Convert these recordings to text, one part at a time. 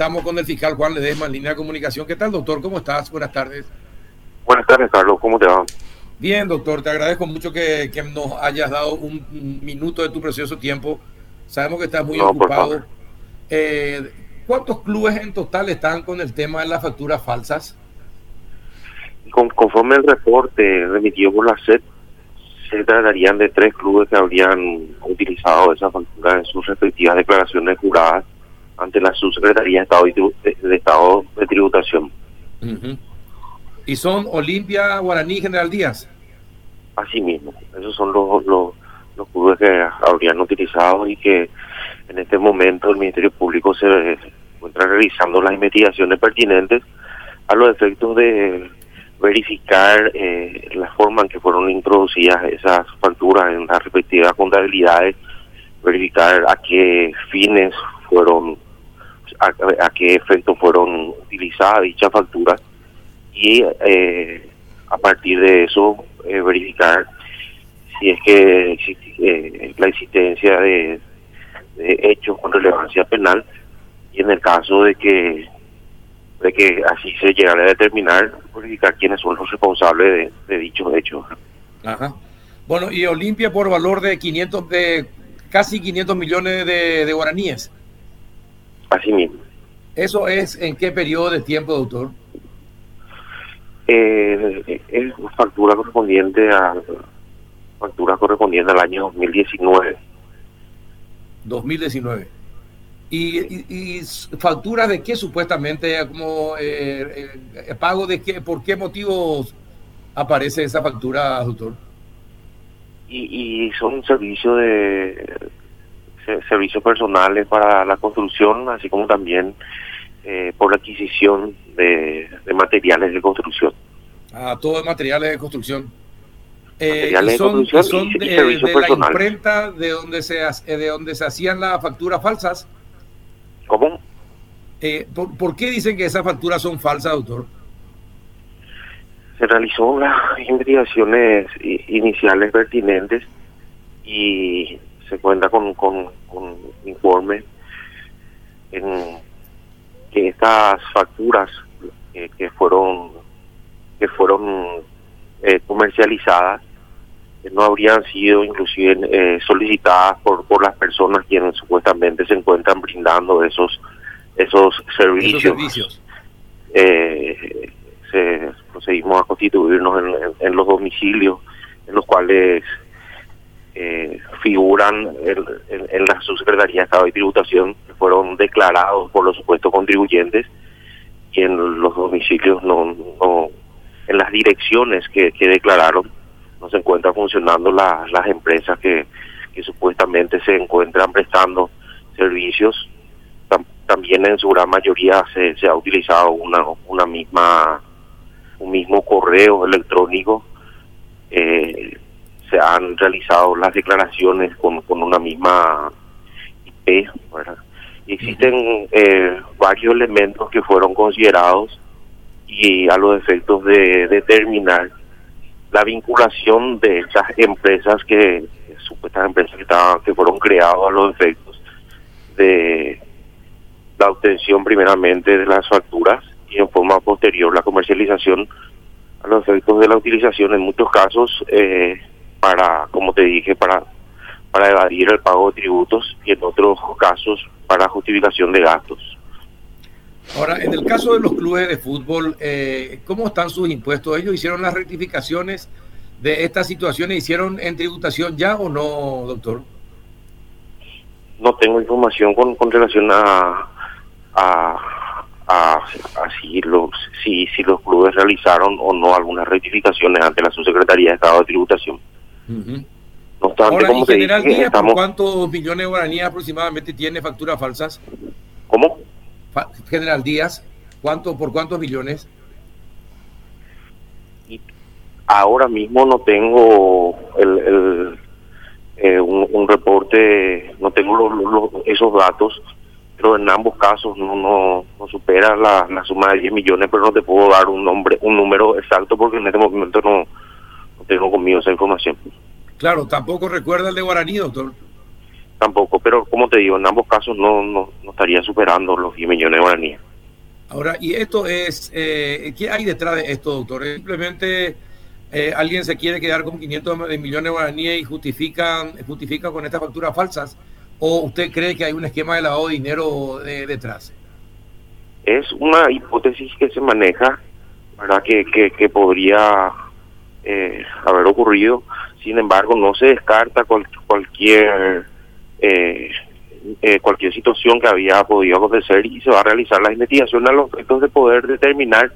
Estamos con el fiscal Juan Ledesma en línea de comunicación. ¿Qué tal, doctor? ¿Cómo estás? Buenas tardes. Buenas tardes, Carlos. ¿Cómo te va? Bien, doctor. Te agradezco mucho que, nos hayas dado un, minuto de tu precioso tiempo. Sabemos que estás muy ocupado. Eh, ¿Cuántos clubes en total están con el tema de las facturas falsas? conforme el reporte remitido por la SED, se tratarían de tres clubes que habrían utilizado esa factura en sus respectivas declaraciones juradas ante la Subsecretaría de Estado de, Estado de Tributación. ¿Y son Olimpia, Guaraní General Díaz? Así mismo, esos son los, los, los clubes que habrían utilizado y que en este momento el Ministerio Público se encuentra realizando las investigaciones pertinentes a los efectos de verificar eh, la forma en que fueron introducidas esas facturas en las respectivas contabilidades, verificar a qué fines fueron a, qué efectos fueron utilizadas dichas facturas y eh, a partir de eso eh, verificar si es que existe eh, la existencia de, hechos con relevancia penal y en el caso de que de que así se llegara a determinar verificar quiénes son los responsables de, dichos hechos. Ajá. Bueno, y Olimpia por valor de 500 de casi 500 millones de, de guaraníes. Así mismo. ¿Eso es en qué periodo de tiempo, doctor? Eh, es factura correspondiente a factura correspondiente al año 2019. 2019. ¿Y, y, factura de qué supuestamente? como eh, eh, ¿Pago de qué? ¿Por qué motivos aparece esa factura, doctor? Y, y son servicios de servicios personales para la construcción, así como también eh, por la adquisición de, materiales de construcción. Ah, todo materiales de construcción. Eh, materiales son, de construcción y, de, la imprenta de donde se eh, de donde se hacían las facturas falsas. ¿Cómo? ¿por, qué dicen que esas facturas son falsas, doctor? Se realizó las investigaciones iniciales pertinentes y se cuenta con, con, con informes en que estas facturas eh, que fueron que fueron eh, comercializadas eh, no habrían sido inclusive solicitadas por por las personas quienes supuestamente se encuentran brindando esos esos servicios, servicios. se procedimos a constituirnos en los domicilios en los cuales eh, figuran en, la subsecretaría de Estado de Tributación, que fueron declarados por los supuestos contribuyentes y en los domicilios no, no en las direcciones que, declararon no se encuentran funcionando las empresas que, que supuestamente se encuentran prestando servicios. También en su gran mayoría se, se ha utilizado una una misma un mismo correo electrónico eh, se han realizado las declaraciones con, con una misma IP, existen eh, varios elementos que fueron considerados y a los efectos de determinar la vinculación de esas empresas que supuestas empresas que estaban que fueron creadas a los efectos de la obtención primeramente de las facturas y en forma posterior la comercialización a los efectos de la utilización. En muchos casos eh, para, como te dije, para, para evadir el pago de tributos y en otros casos para justificación de gastos. Ahora, en el caso de los clubes de fútbol, eh, ¿cómo están sus impuestos? ¿Ellos hicieron las rectificaciones de estas situaciones? ¿Hicieron en tributación ya o no, doctor? No tengo información con, con relación a, a, a, si, los, si, si los clubes realizaron o no algunas rectificaciones ante la Subsecretaría de Estado de Tributación. No obstante, como te General dije, ¿cuántos millones de guaraníes aproximadamente tiene facturas falsas? ¿Cómo? General Díaz, ¿cuánto, ¿por cuántos millones? ahora mismo no tengo el, eh, un, reporte, no tengo esos datos, pero en ambos casos no no, no supera la, la, suma de 10 millones, pero no te puedo dar un nombre un número exacto porque en este momento no, tengo conmigo esa información. Claro, tampoco recuerda el de Guaraní, doctor. tampoco, pero como te digo, en ambos casos no, no, estaría superando los 10 millones de guaraníes. Ahora, ¿y esto es, eh, qué hay detrás de esto, doctor? ¿Simplemente eh, alguien se quiere quedar con 500 millones de guaraníes y justifican, justifican con estas facturas falsas? ¿O usted cree que hay un esquema de lavado de dinero detrás? Es una hipótesis que se maneja, ¿verdad? Que, que, podría eh, haber ocurrido. Sin embargo, no se descarta cualquier eh, eh, cualquier situación que había podido acontecer y se va a realizar la investigación a los efectos de poder determinar,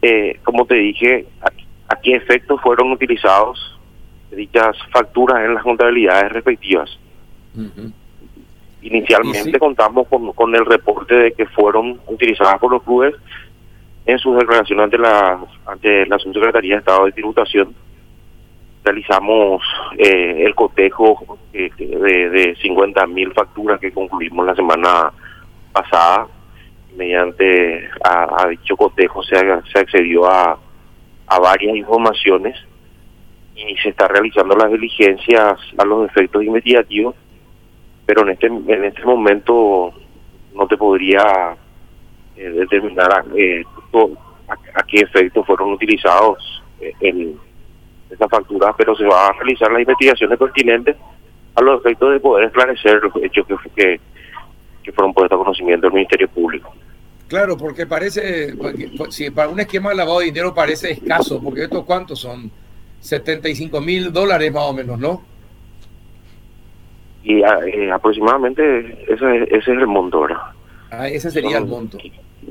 eh, como te dije, a, qué efectos fueron utilizados dichas facturas en las contabilidades respectivas. Inicialmente contamos con, con el reporte de que fueron utilizadas por los clubes en sus declaraciones ante la ante la Subsecretaría de Estado de Tributación realizamos eh, el cotejo eh, de, de 50 mil facturas que concluimos la semana pasada. Mediante a, dicho cotejo se, se accedió a, a varias informaciones y se está realizando las diligencias a los efectos investigativos, pero en este en este momento no te podría eh, determinar a, a, qué efectos fueron utilizados el esa factura, pero se va a realizar las investigaciones pertinentes a los efectos de poder esclarecer los hechos que, que, fueron puestos a conocimiento del Ministerio Público. Claro, porque parece, si para un esquema de lavado de dinero parece escaso, porque estos cuántos son 75 mil dólares más o menos, ¿no? Y ah, eh, aproximadamente ese, ese es el monto, ¿verdad? Ah, ese sería el monto.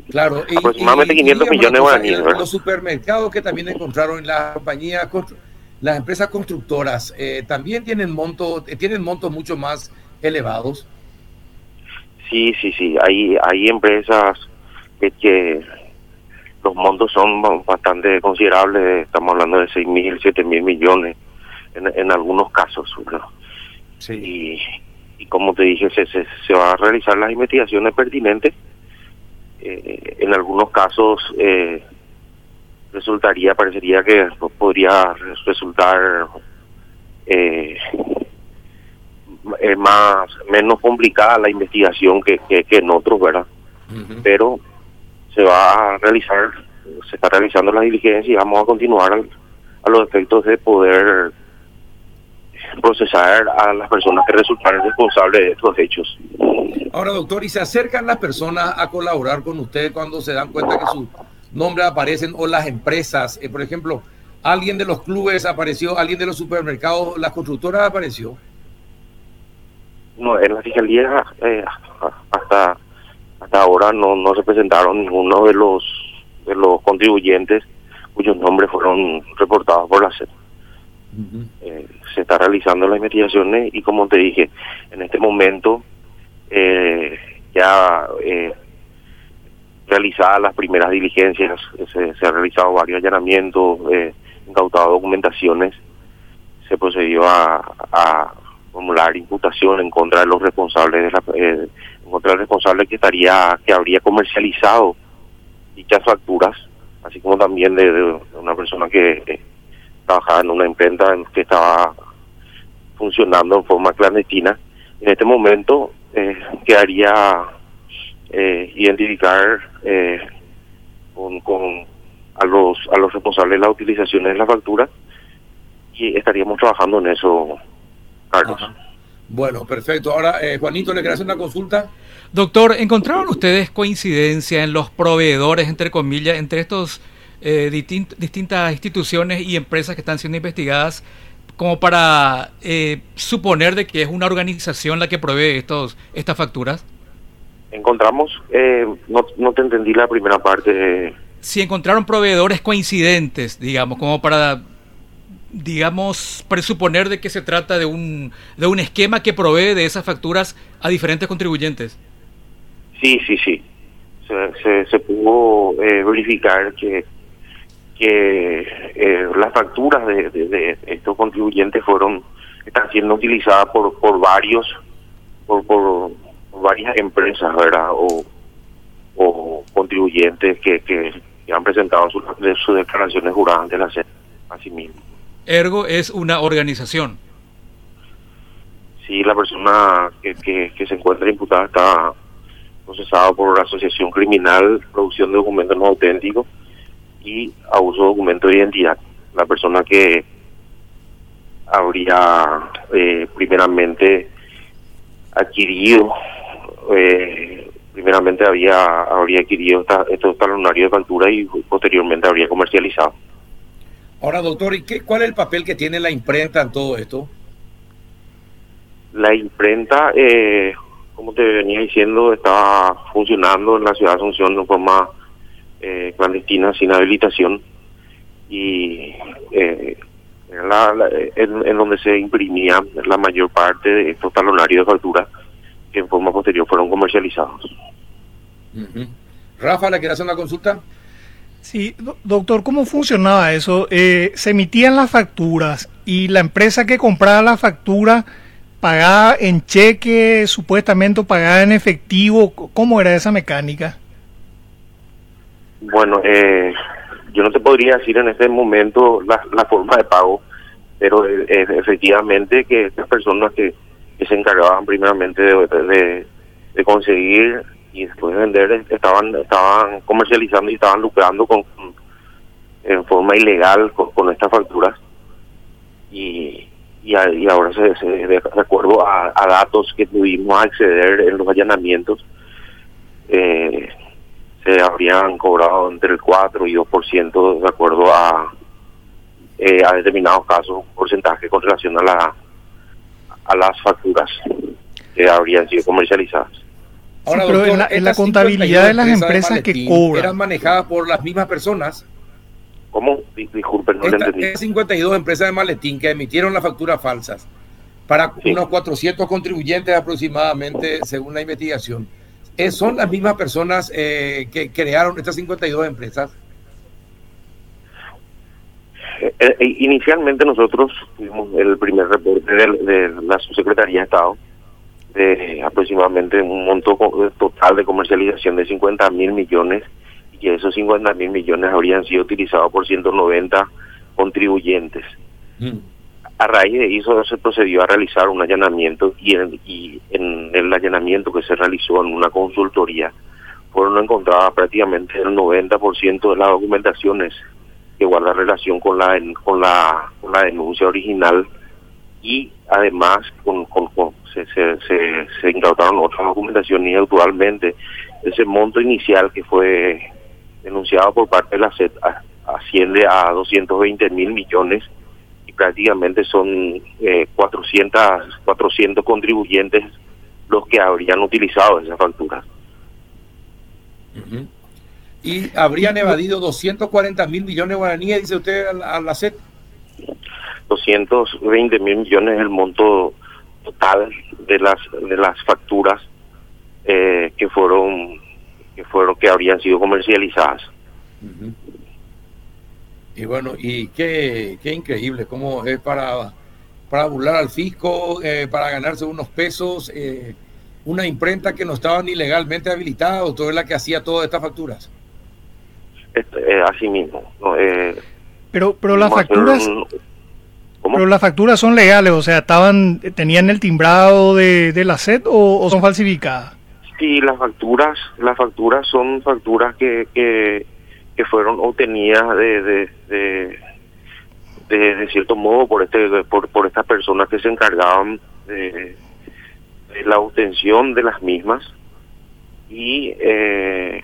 Claro. Aproximadamente 500 millones de guaraníes. Los supermercados que también encontraron en la compañía las empresas constructoras eh, también tienen montos, eh, tienen montos mucho más elevados. Sí, sí, sí. Hay, hay empresas que, los montos son bastante considerables. Estamos hablando de 6 mil, 7 mil millones en, en algunos casos. Sí. Y, como te dije, se, se, se va a realizar las investigaciones pertinentes. Eh, en algunos casos eh, resultaría, parecería que podría resultar eh, más menos complicada la investigación que, que, en otros, ¿verdad? Pero se va a realizar, se está realizando la diligencia y vamos a continuar a los efectos de poder procesar a las personas que resultaron responsables de estos hechos. Ahora, doctor, ¿y se acercan las personas a colaborar con usted cuando se dan cuenta que su nombres aparecen o las empresas. Eh, por ejemplo, alguien de los clubes apareció, alguien de los supermercados, las constructoras apareció. No, en la fiscalía eh, hasta hasta ahora no, no se presentaron ninguno de los de los contribuyentes cuyos nombres fueron reportados por la SED. Eh, se está realizando las investigaciones y como te dije, en este momento ya realizadas las primeras diligencias, se, se han realizado varios allanamientos, eh, incautado documentaciones, se procedió a, formular imputación en contra de los responsables de la, eh, en contra del responsable que estaría que habría comercializado dichas facturas, así como también de, una persona que eh, trabajaba en una imprenta que estaba funcionando en forma clandestina. En este momento eh, quedaría eh, identificar eh, con, con a los a los responsables de la utilización de la factura y estaríamos trabajando en eso, Carlos. Bueno, perfecto. Ahora, eh, Juanito, ¿le querés hacer una consulta? Doctor, ¿encontraron ustedes coincidencia en los proveedores, entre comillas, entre estos eh, distintas instituciones y empresas que están siendo investigadas como para eh, suponer de que es una organización la que provee estos estas facturas? Encontramos, eh, no, no te entendí la primera parte. Si encontraron proveedores coincidentes, digamos, como para, digamos, presuponer de que se trata de un, de un esquema que provee de esas facturas a diferentes contribuyentes. Sí, sí, sí. Se, se, pudo eh, verificar que, que eh, las facturas de, de, estos contribuyentes fueron están siendo utilizadas por, por varios, por, por varias empresas, ¿verdad? O, o contribuyentes que, que, han presentado sus, declaraciones juradas ante la SED, así mismo. Ergo es una organización. Sí, la persona que, que, se encuentra imputada está procesada por asociación criminal, producción de documentos no auténticos y abuso de documentos de identidad. La persona que habría eh, primeramente adquirido, eh, primeramente había habría adquirido estos talonarios de factura y posteriormente habría comercializado. Ahora, doctor, ¿y qué, cuál es el papel que tiene la imprenta en todo esto? La imprenta, eh, como te venía diciendo, estaba funcionando en la ciudad de Asunción de forma eh, clandestina, sin habilitación, y eh, en, donde se imprimía la mayor parte de estos talonarios de factura que en forma posterior fueron comercializados. Rafa, ¿le quieres hacer una consulta? Sí, doctor, ¿cómo funcionaba eso? Eh, se emitían las facturas y la empresa que compraba la factura pagaba en cheque, supuestamente pagaba en efectivo. ¿Cómo era esa mecánica? Bueno, eh, yo no te podría decir en este momento la, forma de pago, pero eh, efectivamente que estas personas que, se encargaban primeramente de, de conseguir y después de vender estaban estaban comercializando y estaban lucrando con en forma ilegal con, estas facturas. Y, y, ahora se, de, acuerdo a, datos que pudimos acceder en los allanamientos eh, se habrían cobrado entre el 4 y 2% de acuerdo a eh, a determinados casos un porcentaje con relación a la a las facturas que habrían sido comercializadas Ahora, pero en la, contabilidad de las empresas que cobran. ¿Eran manejadas por las mismas personas? ¿Cómo? Disculpen, no Esta, entendí. 52 empresas de maletín que emitieron las facturas falsas para unos 400 contribuyentes aproximadamente, según la investigación. Eh, ¿Son las mismas personas eh, que crearon estas 52 empresas? Eh, inicialmente nosotros tuvimos el primer reporte de, de la Subsecretaría de Estado de aproximadamente un monto total de comercialización de 50 mil millones y esos 50 mil millones habrían sido utilizados por 190 contribuyentes. Mm. A raíz de eso se procedió a realizar un allanamiento y en, y en el allanamiento que se realizó en una consultoría fueron encontradas prácticamente el 90% de las documentaciones que guardan relación con la con la, con la denuncia original y además con, con, se, se, se, incautaron otras documentaciones y actualmente ese monto inicial que fue denunciado por parte de la SED asciende a 220 mil millones y prácticamente son eh, 400, 400 contribuyentes los que habrían utilizado esa factura. Y habrían evadido 240 mil millones de guaraníes, dice usted, a la, SED. 220 mil millones es el monto total de las de las facturas eh, que fueron que fueron que habrían sido comercializadas. Y bueno y qué, qué increíble cómo es para para burlar al fisco eh, para ganarse unos pesos eh, una imprenta que no estaba ni legalmente habilitada o es la que hacía todas estas facturas este, así mismo pero pero las facturas pero las facturas son legales, o sea, estaban tenían el timbrado de, la SED o, son falsificadas. Sí, las facturas, las facturas son facturas que, que, fueron obtenidas de, de, de, cierto modo por este por, por estas personas que se encargaban de, la obtención de las mismas y eh,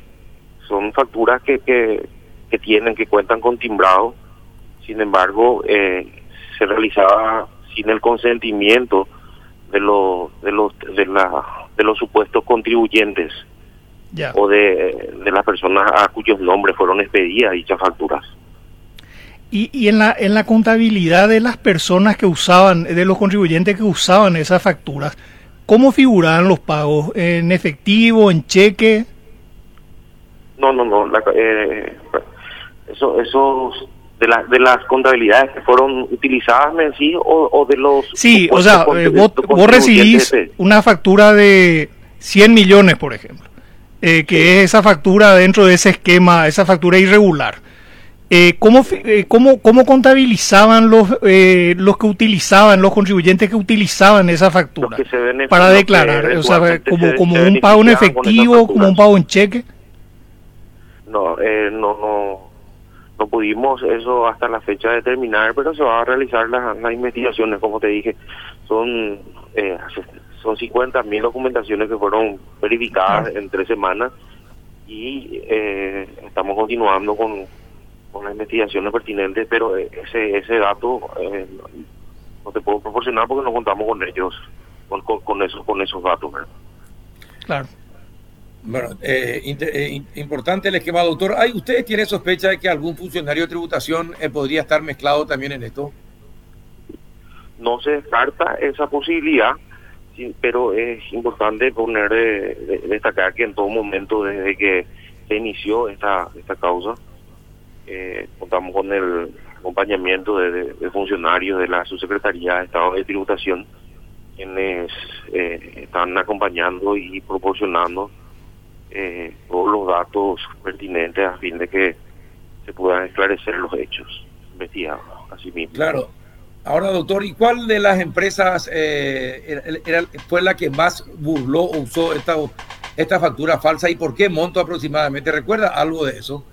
son facturas que, que, que tienen que cuentan con timbrado sin embargo eh, se realizaba sin el consentimiento de los de los de la de los supuestos contribuyentes o de, de las personas a cuyos nombres fueron expedidas dichas facturas. Y, y en la en la contabilidad de las personas que usaban, de los contribuyentes que usaban esas facturas, ¿cómo figuraban los pagos? ¿En efectivo, en cheque? No, no, no. Eh, eso, esos de, la, de las contabilidades que fueron utilizadas en sí o, de los... Sí, o sea, eh, vos, recibís una factura de 100 millones, por ejemplo, eh, que es esa factura dentro de ese esquema, esa factura irregular. eh, ¿cómo, eh, cómo, ¿cómo, contabilizaban los, eh, los que utilizaban, los contribuyentes que utilizaban esa factura para declarar? O sea, como, como un pago en efectivo, como un pago en cheque. No, eh, no, no, no pudimos eso hasta la fecha determinar, pero se va a realizar las, las investigaciones, como te dije, son eh, son 50 mil documentaciones que fueron verificadas en tres semanas y eh, estamos continuando con, con las investigaciones pertinentes, pero ese ese dato eh, no te puedo proporcionar porque no contamos con ellos, con, con, esos con esos datos. Claro. Bueno, eh, eh, importante el esquema, doctor. ¿Hay, ¿Usted tiene sospecha de que algún funcionario de tributación eh, podría estar mezclado también en esto? No se descarta esa posibilidad, pero es importante poner, destacar que en todo momento, desde que se inició esta, esta causa, contamos con el acompañamiento de, funcionarios de la Subsecretaría de Estado de Tributación, quienes están acompañando y proporcionando eh, todos los datos pertinentes a fin de que se puedan esclarecer los hechos investigados. Así mismo. Claro. Ahora, doctor, ¿y cuál de las empresas eh, era, fue la que más burló o usó esta, esta factura falsa y por qué monto aproximadamente? ¿Recuerda algo de eso?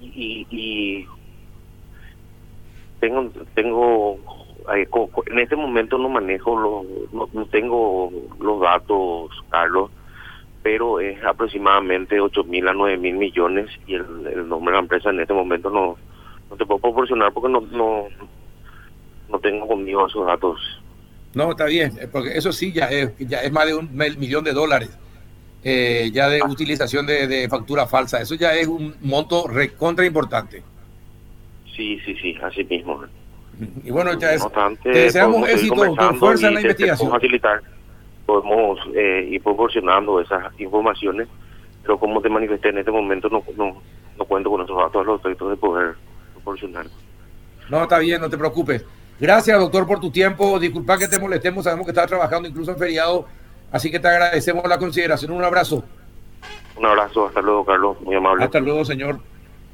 Y, y tengo, tengo en este momento no manejo los, no tengo los datos, Carlos pero es aproximadamente 8 mil a 9 mil millones y el, nombre de la empresa en este momento no, no te puedo proporcionar porque no, no, no tengo conmigo esos datos. No, está bien, eh, porque eso sí ya es, ya es más de un millón de dólares eh, ya de ah. utilización de, factura falsa. Eso ya es un monto recontra importante. Sí, sí, sí, así mismo. Y bueno, ya es, te deseamos éxito, fuerza en la investigación. Facilitar podemos eh, ir proporcionando esas informaciones, pero como te manifesté en este momento no, no, no cuento con esos datos a los efectos de poder proporcionar. No, está bien, no te preocupes. Gracias, doctor, por tu tiempo. Disculpa que te molestemos, sabemos que estás trabajando incluso en feriado, así que te agradecemos la consideración. Un abrazo. Un abrazo, hasta luego, Carlos, muy amable. Hasta luego, señor.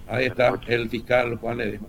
Ahí está el fiscal Juan Ledesma.